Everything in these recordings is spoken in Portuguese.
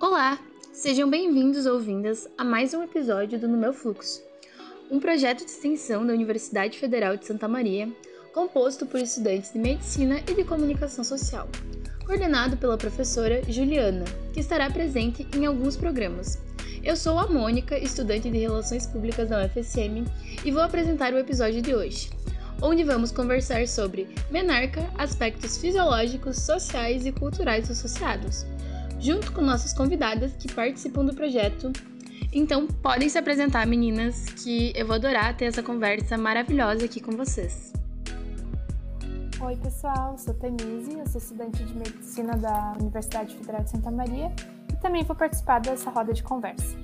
Olá, sejam bem-vindos ou vindas a mais um episódio do No Meu Fluxo, um projeto de extensão da Universidade Federal de Santa Maria, composto por estudantes de Medicina e de Comunicação Social, coordenado pela professora Juliana, que estará presente em alguns programas. Eu sou a Mônica, estudante de Relações Públicas da UFSM, e vou apresentar o episódio de hoje, onde vamos conversar sobre menarca, aspectos fisiológicos, sociais e culturais associados, junto com nossas convidadas que participam do projeto. Então, podem se apresentar, meninas, que eu vou adorar ter essa conversa maravilhosa aqui com vocês. Oi, pessoal, sou Tanise, eu sou estudante de medicina da Universidade Federal de Santa Maria e também vou participar dessa roda de conversa.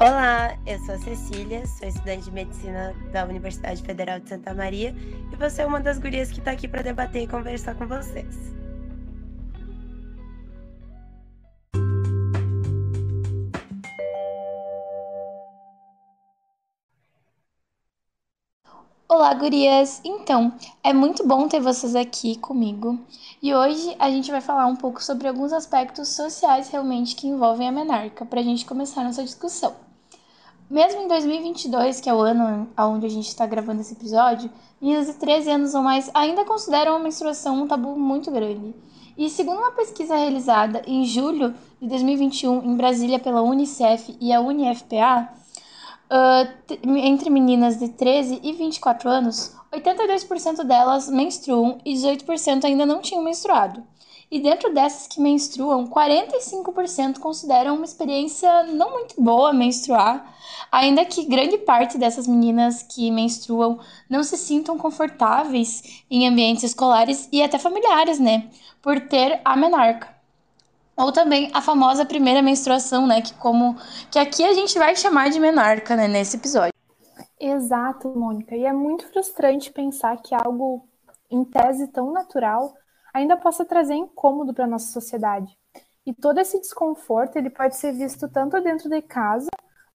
Olá, eu sou a Cecília, sou estudante de medicina da Universidade Federal de Santa Maria e você é uma das gurias que está aqui para debater e conversar com vocês. Olá, gurias! Então, é muito bom ter vocês aqui comigo e hoje a gente vai falar um pouco sobre alguns aspectos sociais realmente que envolvem a menarca, para a gente começar nossa discussão. Mesmo em 2022, que é o ano onde a gente está gravando esse episódio, meninas de 13 anos ou mais ainda consideram a menstruação um tabu muito grande. E segundo uma pesquisa realizada em julho de 2021 em Brasília pela Unicef e a UniFPA, uh, entre meninas de 13 e 24 anos, 82% delas menstruam e 18% ainda não tinham menstruado. E dentro dessas que menstruam, 45% consideram uma experiência não muito boa menstruar, ainda que grande parte dessas meninas que menstruam não se sintam confortáveis em ambientes escolares e até familiares, né? Por ter a menarca. Ou também a famosa primeira menstruação, né? Que como que aqui a gente vai chamar de menarca, né, nesse episódio. Exato, Mônica. E é muito frustrante pensar que algo em tese tão natural ainda possa trazer incômodo para nossa sociedade. E todo esse desconforto, ele pode ser visto tanto dentro de casa,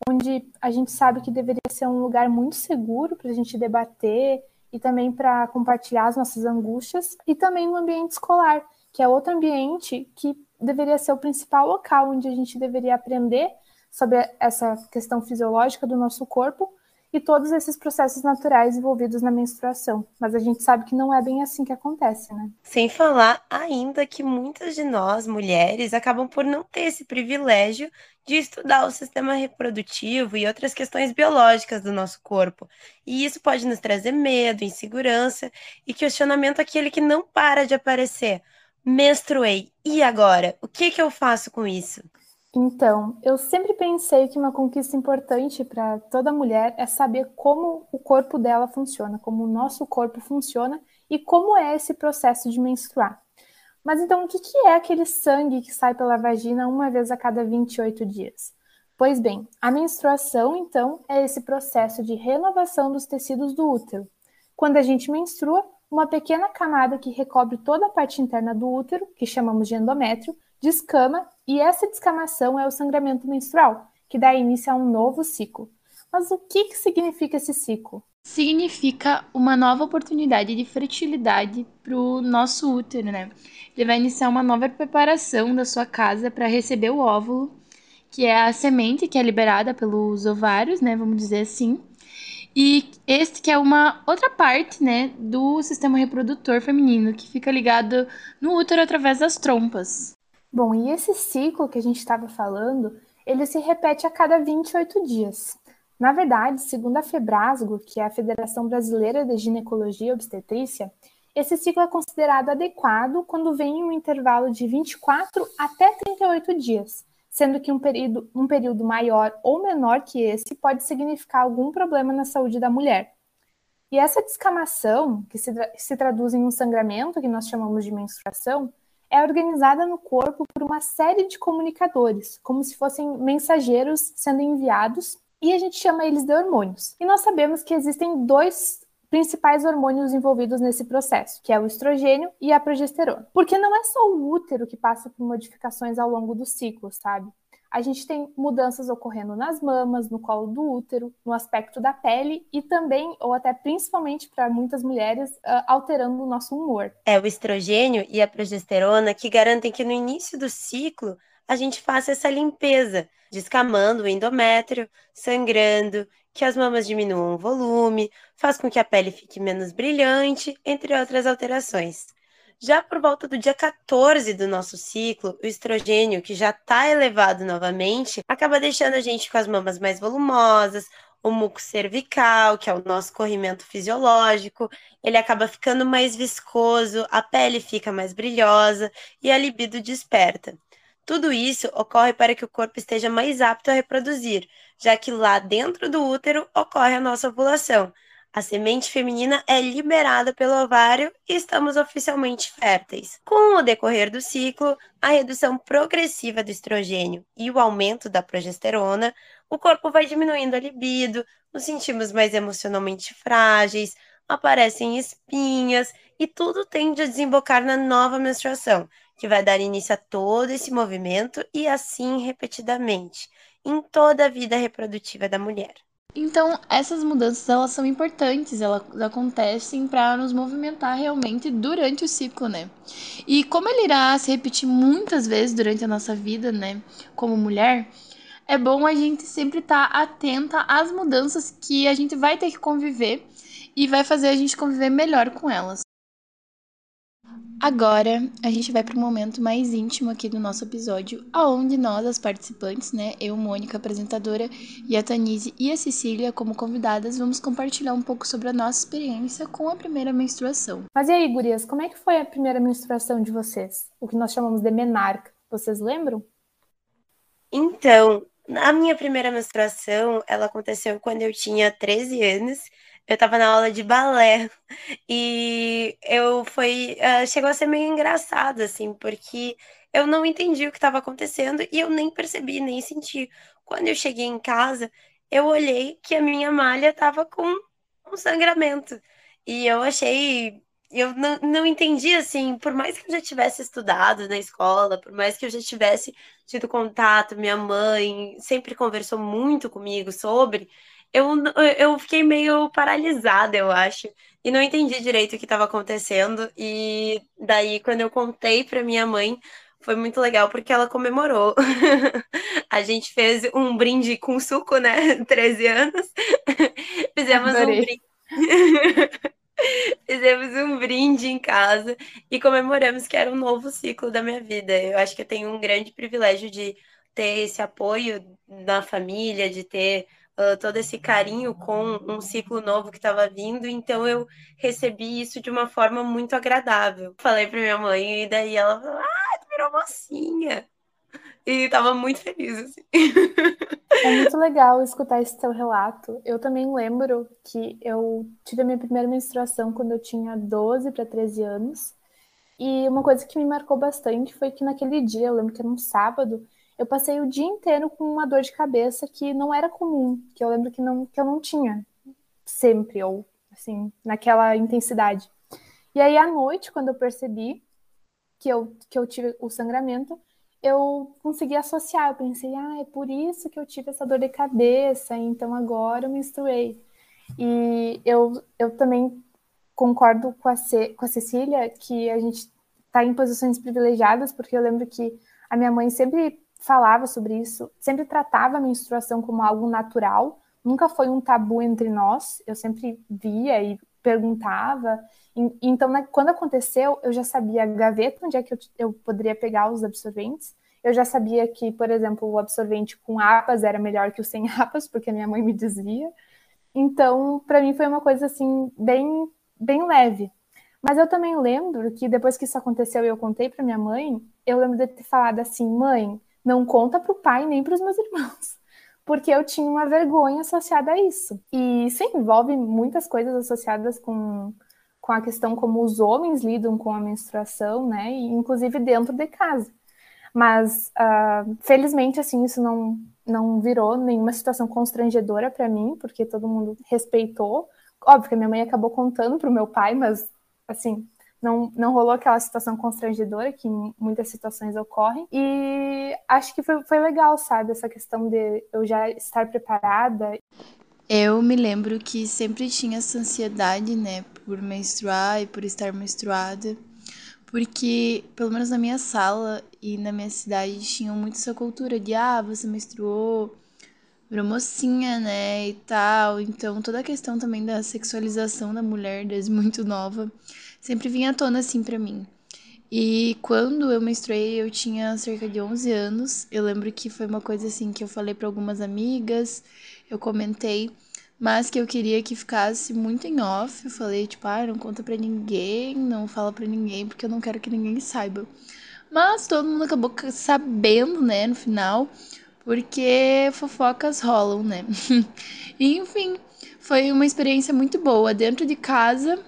onde a gente sabe que deveria ser um lugar muito seguro para a gente debater e também para compartilhar as nossas angústias, e também no ambiente escolar, que é outro ambiente que deveria ser o principal local onde a gente deveria aprender sobre essa questão fisiológica do nosso corpo e todos esses processos naturais envolvidos na menstruação. Mas a gente sabe que não é bem assim que acontece, né? Sem falar ainda que muitas de nós, mulheres, acabam por não ter esse privilégio de estudar o sistema reprodutivo e outras questões biológicas do nosso corpo. E isso pode nos trazer medo, insegurança e questionamento aquele que não para de aparecer menstruei. E agora? O que, que eu faço com isso? Então, eu sempre pensei que uma conquista importante para toda mulher é saber como o corpo dela funciona, como o nosso corpo funciona e como é esse processo de menstruar. Mas então, o que, que é aquele sangue que sai pela vagina uma vez a cada 28 dias? Pois bem, a menstruação, então, é esse processo de renovação dos tecidos do útero. Quando a gente menstrua, uma pequena camada que recobre toda a parte interna do útero, que chamamos de endométrio, descama e essa descamação é o sangramento menstrual, que dá início a um novo ciclo. Mas o que, que significa esse ciclo? Significa uma nova oportunidade de fertilidade para o nosso útero, né? Ele vai iniciar uma nova preparação da sua casa para receber o óvulo, que é a semente que é liberada pelos ovários, né? Vamos dizer assim e este que é uma outra parte, né, do sistema reprodutor feminino, que fica ligado no útero através das trompas. Bom, e esse ciclo que a gente estava falando, ele se repete a cada 28 dias. Na verdade, segundo a Febrasgo, que é a Federação Brasileira de Ginecologia e Obstetrícia, esse ciclo é considerado adequado quando vem em um intervalo de 24 até 38 dias, sendo que um período, um período maior ou menor que esse pode significar algum problema na saúde da mulher. E essa descamação, que se, se traduz em um sangramento, que nós chamamos de menstruação, é organizada no corpo por uma série de comunicadores, como se fossem mensageiros sendo enviados, e a gente chama eles de hormônios. E nós sabemos que existem dois principais hormônios envolvidos nesse processo, que é o estrogênio e a progesterona. Porque não é só o útero que passa por modificações ao longo do ciclo, sabe? A gente tem mudanças ocorrendo nas mamas, no colo do útero, no aspecto da pele e também, ou até principalmente para muitas mulheres, uh, alterando o nosso humor. É o estrogênio e a progesterona que garantem que no início do ciclo a gente faça essa limpeza, descamando o endométrio, sangrando, que as mamas diminuam o volume, faz com que a pele fique menos brilhante, entre outras alterações. Já por volta do dia 14 do nosso ciclo, o estrogênio, que já está elevado novamente, acaba deixando a gente com as mamas mais volumosas, o muco cervical, que é o nosso corrimento fisiológico, ele acaba ficando mais viscoso, a pele fica mais brilhosa e a libido desperta. Tudo isso ocorre para que o corpo esteja mais apto a reproduzir, já que lá dentro do útero ocorre a nossa ovulação. A semente feminina é liberada pelo ovário e estamos oficialmente férteis. Com o decorrer do ciclo, a redução progressiva do estrogênio e o aumento da progesterona o corpo vai diminuindo a libido, nos sentimos mais emocionalmente frágeis, aparecem espinhas e tudo tende a desembocar na nova menstruação, que vai dar início a todo esse movimento e assim repetidamente, em toda a vida reprodutiva da mulher. Então, essas mudanças elas são importantes, elas acontecem para nos movimentar realmente durante o ciclo, né? E como ele irá se repetir muitas vezes durante a nossa vida, né, como mulher, é bom a gente sempre estar tá atenta às mudanças que a gente vai ter que conviver e vai fazer a gente conviver melhor com elas. Agora, a gente vai para um momento mais íntimo aqui do nosso episódio, aonde nós, as participantes, né, eu, Mônica, apresentadora, e a Tanise e a Cecília, como convidadas, vamos compartilhar um pouco sobre a nossa experiência com a primeira menstruação. Mas e aí, gurias, como é que foi a primeira menstruação de vocês? O que nós chamamos de menarca. Vocês lembram? Então, a minha primeira menstruação, ela aconteceu quando eu tinha 13 anos. Eu tava na aula de balé e eu foi, uh, chegou a ser meio engraçado assim, porque eu não entendi o que estava acontecendo e eu nem percebi, nem senti. Quando eu cheguei em casa, eu olhei que a minha malha tava com um sangramento. E eu achei eu não, não entendi, assim, por mais que eu já tivesse estudado na escola, por mais que eu já tivesse tido contato, minha mãe sempre conversou muito comigo sobre, eu, eu fiquei meio paralisada, eu acho, e não entendi direito o que estava acontecendo. E daí, quando eu contei para minha mãe, foi muito legal porque ela comemorou. a gente fez um brinde com suco, né? 13 anos. Fizemos Adorei. um brinde. Fizemos um brinde em casa e comemoramos que era um novo ciclo da minha vida. Eu acho que eu tenho um grande privilégio de ter esse apoio da família, de ter uh, todo esse carinho com um ciclo novo que estava vindo. Então eu recebi isso de uma forma muito agradável. Falei para minha mãe e daí ela falou: Ah, tu virou mocinha. E tava muito feliz, assim. É muito legal escutar esse teu relato. Eu também lembro que eu tive a minha primeira menstruação quando eu tinha 12 para 13 anos. E uma coisa que me marcou bastante foi que naquele dia, eu lembro que era um sábado, eu passei o dia inteiro com uma dor de cabeça que não era comum, que eu lembro que, não, que eu não tinha sempre, ou assim, naquela intensidade. E aí, à noite, quando eu percebi que eu, que eu tive o sangramento, eu consegui associar. Eu pensei, ah, é por isso que eu tive essa dor de cabeça, então agora eu menstruei. E eu, eu também concordo com a, Ce, com a Cecília que a gente está em posições privilegiadas, porque eu lembro que a minha mãe sempre falava sobre isso, sempre tratava a menstruação como algo natural, nunca foi um tabu entre nós, eu sempre via e perguntava. Então, né, quando aconteceu, eu já sabia a gaveta onde é que eu, eu poderia pegar os absorventes. Eu já sabia que, por exemplo, o absorvente com apas era melhor que o sem apas, porque a minha mãe me dizia. Então, para mim foi uma coisa assim bem bem leve. Mas eu também lembro que depois que isso aconteceu e eu contei para minha mãe, eu lembro de ter falado assim: "Mãe, não conta para o pai nem para os meus irmãos" porque eu tinha uma vergonha associada a isso. E isso envolve muitas coisas associadas com, com a questão como os homens lidam com a menstruação, né? E, inclusive dentro de casa. Mas, uh, felizmente, assim, isso não, não virou nenhuma situação constrangedora para mim, porque todo mundo respeitou. Óbvio que a minha mãe acabou contando para o meu pai, mas, assim, não, não rolou aquela situação constrangedora que muitas situações ocorrem. E acho que foi, foi legal, sabe? Essa questão de eu já estar preparada. Eu me lembro que sempre tinha essa ansiedade, né, por menstruar e por estar menstruada, porque, pelo menos na minha sala e na minha cidade, tinham muito essa cultura de, ah, você menstruou, virou mocinha, né, e tal. Então, toda a questão também da sexualização da mulher desde muito nova sempre vinha à tona, assim, pra mim. E quando eu menstruei, eu tinha cerca de 11 anos. Eu lembro que foi uma coisa assim que eu falei para algumas amigas, eu comentei, mas que eu queria que ficasse muito em off. Eu falei, tipo, ah, não conta pra ninguém, não fala pra ninguém, porque eu não quero que ninguém saiba. Mas todo mundo acabou sabendo, né, no final, porque fofocas rolam, né? enfim, foi uma experiência muito boa. Dentro de casa,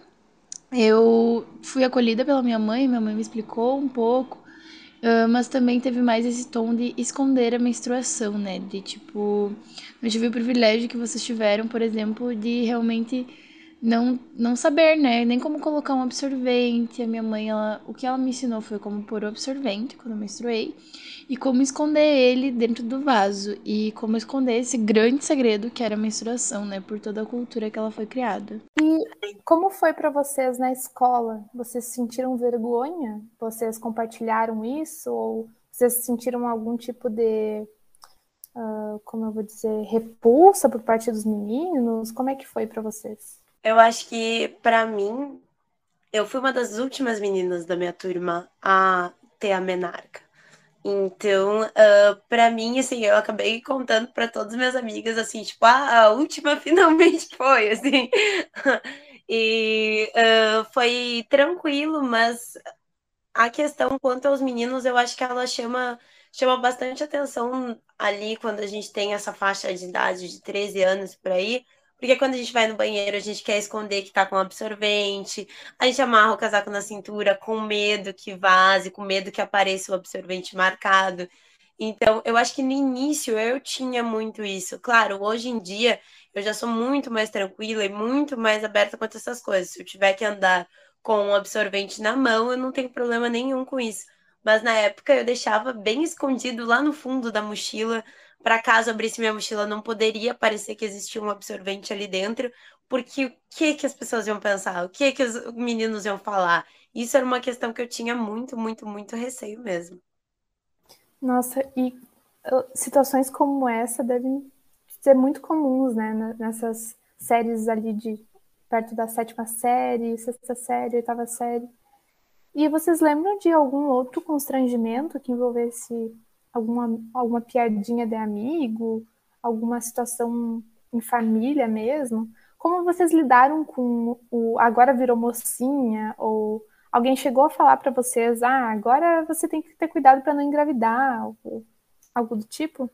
eu fui acolhida pela minha mãe, minha mãe me explicou um pouco, mas também teve mais esse tom de esconder a menstruação, né? De tipo, eu tive o privilégio que vocês tiveram, por exemplo, de realmente não, não saber, né? Nem como colocar um absorvente. A minha mãe, ela, o que ela me ensinou foi como pôr o absorvente quando eu menstruei e como esconder ele dentro do vaso e como esconder esse grande segredo que era a menstruação, né? Por toda a cultura que ela foi criada. E como foi para vocês na escola? Vocês sentiram vergonha? Vocês compartilharam isso ou vocês sentiram algum tipo de Uh, como eu vou dizer, repulsa por parte dos meninos? Como é que foi para vocês? Eu acho que, para mim, eu fui uma das últimas meninas da minha turma a ter a menarca. Então, uh, para mim, assim, eu acabei contando para todas as minhas amigas, assim, tipo, ah, a última finalmente foi, assim. e uh, foi tranquilo, mas a questão quanto aos meninos, eu acho que ela chama, chama bastante atenção ali quando a gente tem essa faixa de idade de 13 anos por aí, porque quando a gente vai no banheiro, a gente quer esconder que tá com absorvente, a gente amarra o casaco na cintura com medo que vaze, com medo que apareça o absorvente marcado. Então, eu acho que no início eu tinha muito isso. Claro, hoje em dia eu já sou muito mais tranquila e muito mais aberta quanto a essas coisas. Se eu tiver que andar com um absorvente na mão, eu não tenho problema nenhum com isso. Mas na época eu deixava bem escondido lá no fundo da mochila para caso abrisse minha mochila, não poderia parecer que existia um absorvente ali dentro, porque o que que as pessoas iam pensar? O que que os meninos iam falar? Isso era uma questão que eu tinha muito, muito, muito receio mesmo. Nossa, e situações como essa devem ser muito comuns, né, nessas séries ali de perto da sétima série, sexta série, oitava série. E vocês lembram de algum outro constrangimento que envolvesse alguma, alguma piadinha de amigo, alguma situação em família mesmo? Como vocês lidaram com o agora virou mocinha? Ou alguém chegou a falar para vocês, ah, agora você tem que ter cuidado para não engravidar? Ou algo do tipo?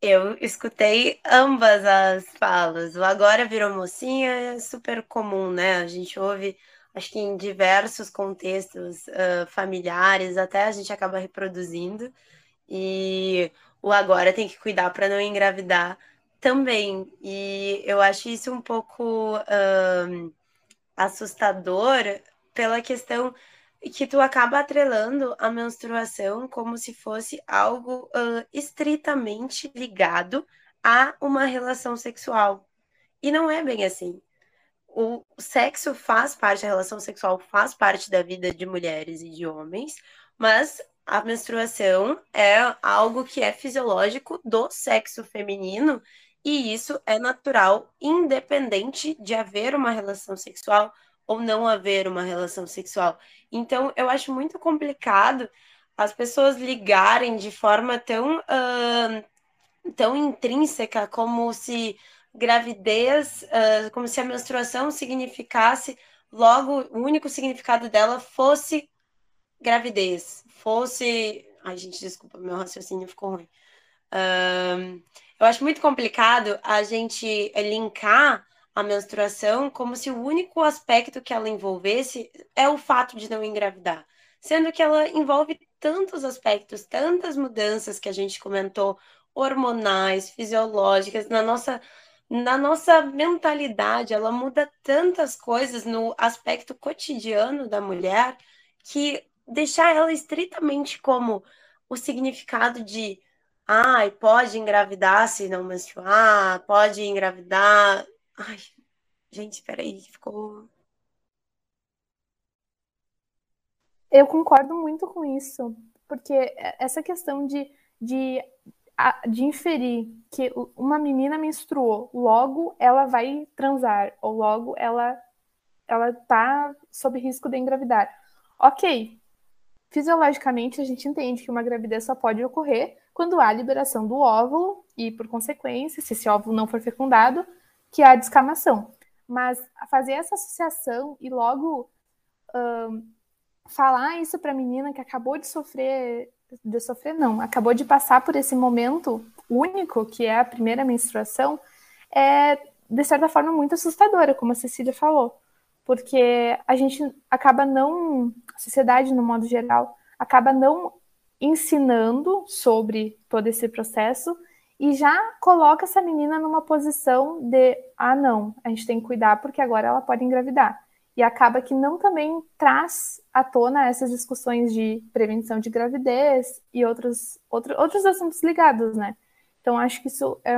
Eu escutei ambas as falas. O agora virou mocinha é super comum, né? A gente ouve acho que em diversos contextos uh, familiares, até a gente acaba reproduzindo. E o agora tem que cuidar para não engravidar também. E eu acho isso um pouco uh, assustador pela questão que tu acaba atrelando a menstruação como se fosse algo uh, estritamente ligado a uma relação sexual. E não é bem assim o sexo faz parte, a relação sexual faz parte da vida de mulheres e de homens, mas a menstruação é algo que é fisiológico do sexo feminino e isso é natural, independente de haver uma relação sexual ou não haver uma relação sexual. Então, eu acho muito complicado as pessoas ligarem de forma tão, uh, tão intrínseca como se gravidez, uh, como se a menstruação significasse, logo, o único significado dela fosse gravidez, fosse. Ai, gente, desculpa, meu raciocínio ficou ruim. Uh, eu acho muito complicado a gente linkar a menstruação como se o único aspecto que ela envolvesse é o fato de não engravidar, sendo que ela envolve tantos aspectos, tantas mudanças que a gente comentou, hormonais, fisiológicas, na nossa na nossa mentalidade, ela muda tantas coisas no aspecto cotidiano da mulher que deixar ela estritamente como o significado de ai, pode engravidar se não menstruar, pode engravidar. Ai, gente, peraí, ficou Eu concordo muito com isso, porque essa questão de, de, de inferir que uma menina menstruou, logo ela vai transar, ou logo ela ela tá sob risco de engravidar. Ok, fisiologicamente a gente entende que uma gravidez só pode ocorrer quando há liberação do óvulo e, por consequência, se esse óvulo não for fecundado, que há descamação. Mas fazer essa associação e logo falar isso para a menina que acabou de sofrer, de sofrer não, acabou de passar por esse momento único que é a primeira menstruação, é de certa forma muito assustadora, como a Cecília falou, porque a gente acaba não, a sociedade no modo geral, acaba não ensinando sobre todo esse processo e já coloca essa menina numa posição de ah não, a gente tem que cuidar porque agora ela pode engravidar e acaba que não também traz à tona essas discussões de prevenção de gravidez e outros, outro, outros assuntos ligados, né? Então acho que isso é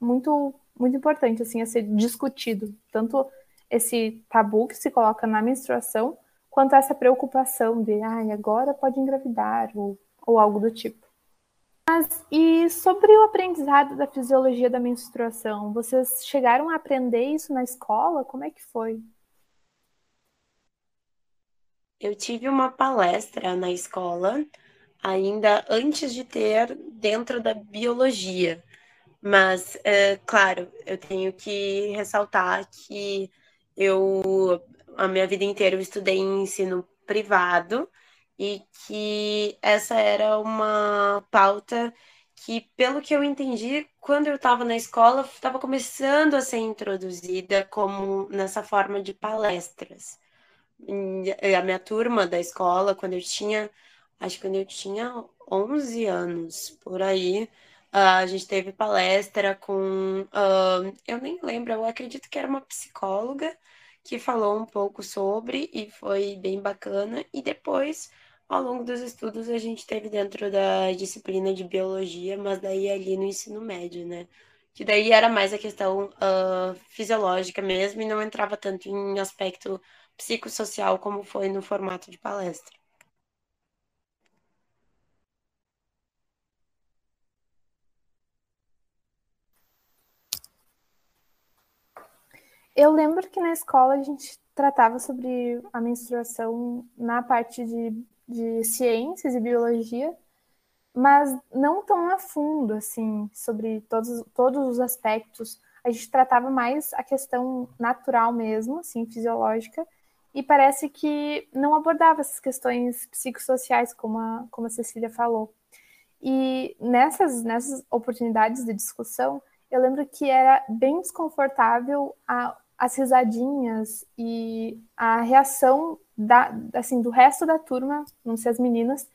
muito muito importante assim a ser discutido, tanto esse tabu que se coloca na menstruação, quanto essa preocupação de ah, agora pode engravidar ou, ou algo do tipo. Mas e sobre o aprendizado da fisiologia da menstruação, vocês chegaram a aprender isso na escola? Como é que foi? Eu tive uma palestra na escola, ainda antes de ter dentro da biologia. Mas, é, claro, eu tenho que ressaltar que eu, a minha vida inteira, eu estudei em ensino privado e que essa era uma pauta que, pelo que eu entendi, quando eu estava na escola, estava começando a ser introduzida como nessa forma de palestras a minha turma da escola, quando eu tinha, acho que quando eu tinha 11 anos, por aí, a gente teve palestra com, uh, eu nem lembro, eu acredito que era uma psicóloga que falou um pouco sobre e foi bem bacana. E depois, ao longo dos estudos, a gente teve dentro da disciplina de biologia, mas daí ali no ensino médio, né? Que daí era mais a questão uh, fisiológica mesmo e não entrava tanto em aspecto psicossocial como foi no formato de palestra. Eu lembro que na escola a gente tratava sobre a menstruação na parte de, de ciências e biologia, mas não tão a fundo, assim, sobre todos, todos os aspectos. A gente tratava mais a questão natural mesmo, assim, fisiológica, e parece que não abordava essas questões psicossociais, como a, como a Cecília falou. E nessas, nessas oportunidades de discussão, eu lembro que era bem desconfortável a, as risadinhas e a reação da, assim, do resto da turma, não sei as meninas,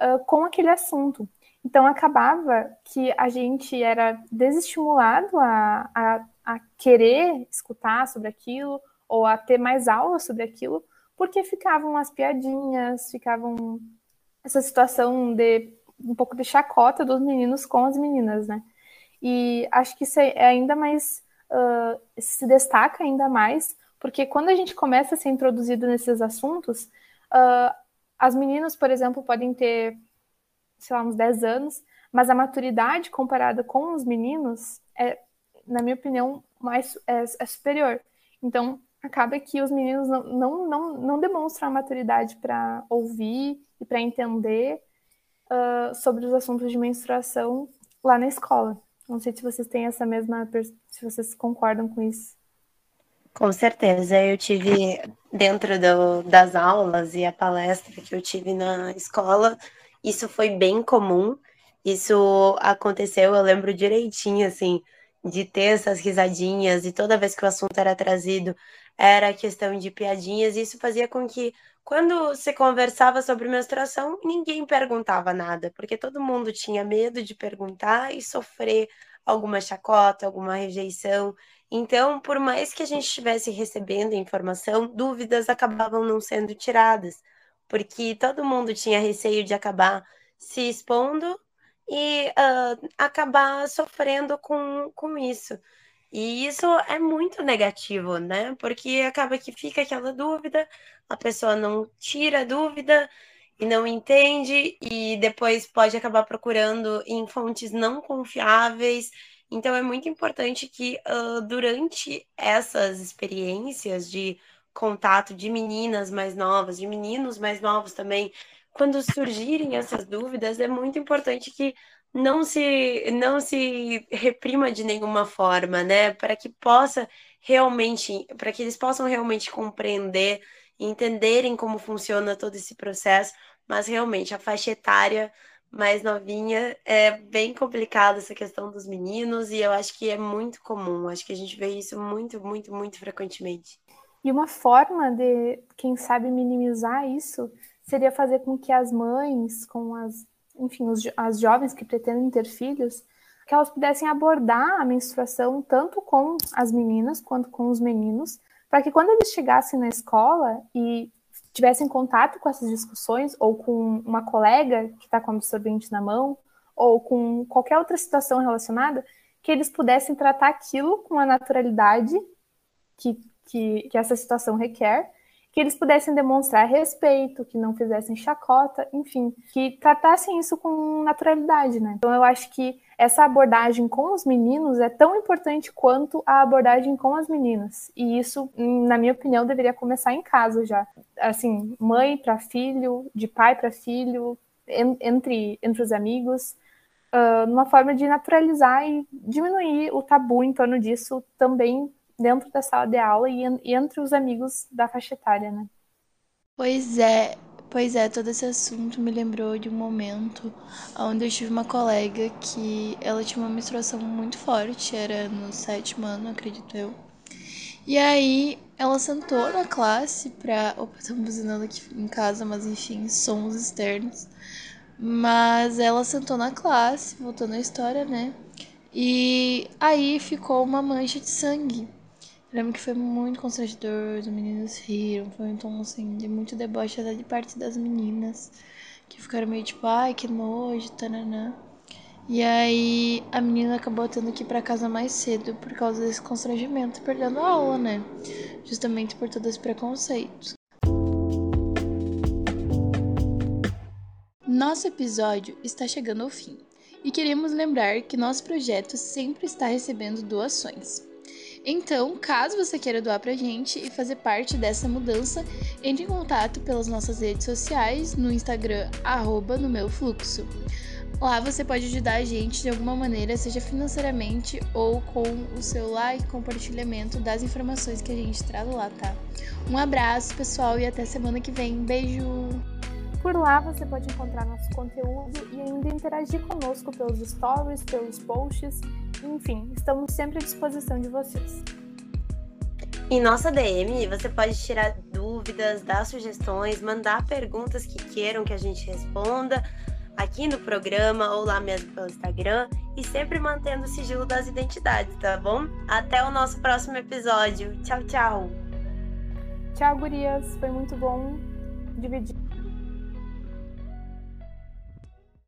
uh, com aquele assunto. Então acabava que a gente era desestimulado a, a, a querer escutar sobre aquilo ou a ter mais aulas sobre aquilo, porque ficavam as piadinhas, ficavam essa situação de um pouco de chacota dos meninos com as meninas, né? E acho que isso é ainda mais uh, se destaca ainda mais, porque quando a gente começa a ser introduzido nesses assuntos, uh, as meninas, por exemplo, podem ter, sei lá, uns 10 anos, mas a maturidade comparada com os meninos é, na minha opinião, mais é, é superior. Então, acaba que os meninos não, não, não, não demonstram a maturidade para ouvir e para entender uh, sobre os assuntos de menstruação lá na escola. Não sei se vocês têm essa mesma, se vocês concordam com isso. Com certeza, eu tive dentro do, das aulas e a palestra que eu tive na escola, isso foi bem comum. Isso aconteceu, eu lembro direitinho, assim, de ter essas risadinhas e toda vez que o assunto era trazido, era questão de piadinhas, e isso fazia com que, quando se conversava sobre menstruação, ninguém perguntava nada, porque todo mundo tinha medo de perguntar e sofrer alguma chacota, alguma rejeição. Então, por mais que a gente estivesse recebendo informação, dúvidas acabavam não sendo tiradas, porque todo mundo tinha receio de acabar se expondo e uh, acabar sofrendo com, com isso. E isso é muito negativo, né? Porque acaba que fica aquela dúvida, a pessoa não tira a dúvida e não entende, e depois pode acabar procurando em fontes não confiáveis. Então é muito importante que uh, durante essas experiências de contato de meninas mais novas, de meninos mais novos também, quando surgirem essas dúvidas, é muito importante que não se não se reprima de nenhuma forma, né? Para que possa realmente, para que eles possam realmente compreender, entenderem como funciona todo esse processo, mas realmente a faixa etária mais novinha é bem complicada essa questão dos meninos e eu acho que é muito comum, acho que a gente vê isso muito, muito, muito frequentemente. E uma forma de, quem sabe, minimizar isso seria fazer com que as mães, com as enfim, os, as jovens que pretendem ter filhos, que elas pudessem abordar a menstruação tanto com as meninas quanto com os meninos, para que quando eles chegassem na escola e tivessem contato com essas discussões, ou com uma colega que está com absorvente na mão, ou com qualquer outra situação relacionada, que eles pudessem tratar aquilo com a naturalidade que, que, que essa situação requer que eles pudessem demonstrar respeito, que não fizessem chacota, enfim, que tratassem isso com naturalidade, né? Então eu acho que essa abordagem com os meninos é tão importante quanto a abordagem com as meninas. E isso, na minha opinião, deveria começar em casa já. Assim, mãe para filho, de pai para filho, entre, entre os amigos, uh, numa forma de naturalizar e diminuir o tabu em torno disso também dentro da sala de aula e, e entre os amigos da faixa etária, né? Pois é, pois é, todo esse assunto me lembrou de um momento onde eu tive uma colega que ela tinha uma menstruação muito forte, era no sétimo ano, acredito eu. E aí ela sentou na classe pra. Opa, estamos buzinando aqui em casa, mas enfim, sons externos. Mas ela sentou na classe, voltando à história, né? E aí ficou uma mancha de sangue lembro que foi muito constrangedor, os meninos riram, foi um tom assim de muito deboche até de parte das meninas, que ficaram meio tipo, ai que nojo, tananã. E aí a menina acabou tendo que ir pra casa mais cedo por causa desse constrangimento, perdendo a aula, né? Justamente por todo esse preconceito. Nosso episódio está chegando ao fim e queremos lembrar que nosso projeto sempre está recebendo doações. Então, caso você queira doar pra gente e fazer parte dessa mudança, entre em contato pelas nossas redes sociais, no Instagram, arroba no meu fluxo. Lá você pode ajudar a gente de alguma maneira, seja financeiramente ou com o seu like, compartilhamento das informações que a gente traz lá, tá? Um abraço, pessoal, e até semana que vem. Beijo! Por lá você pode encontrar nosso conteúdo e ainda interagir conosco pelos stories, pelos posts enfim, estamos sempre à disposição de vocês. Em nossa DM, você pode tirar dúvidas, dar sugestões, mandar perguntas que queiram que a gente responda aqui no programa ou lá mesmo pelo Instagram e sempre mantendo o sigilo das identidades, tá bom? Até o nosso próximo episódio. Tchau, tchau. Tchau, gurias. Foi muito bom dividir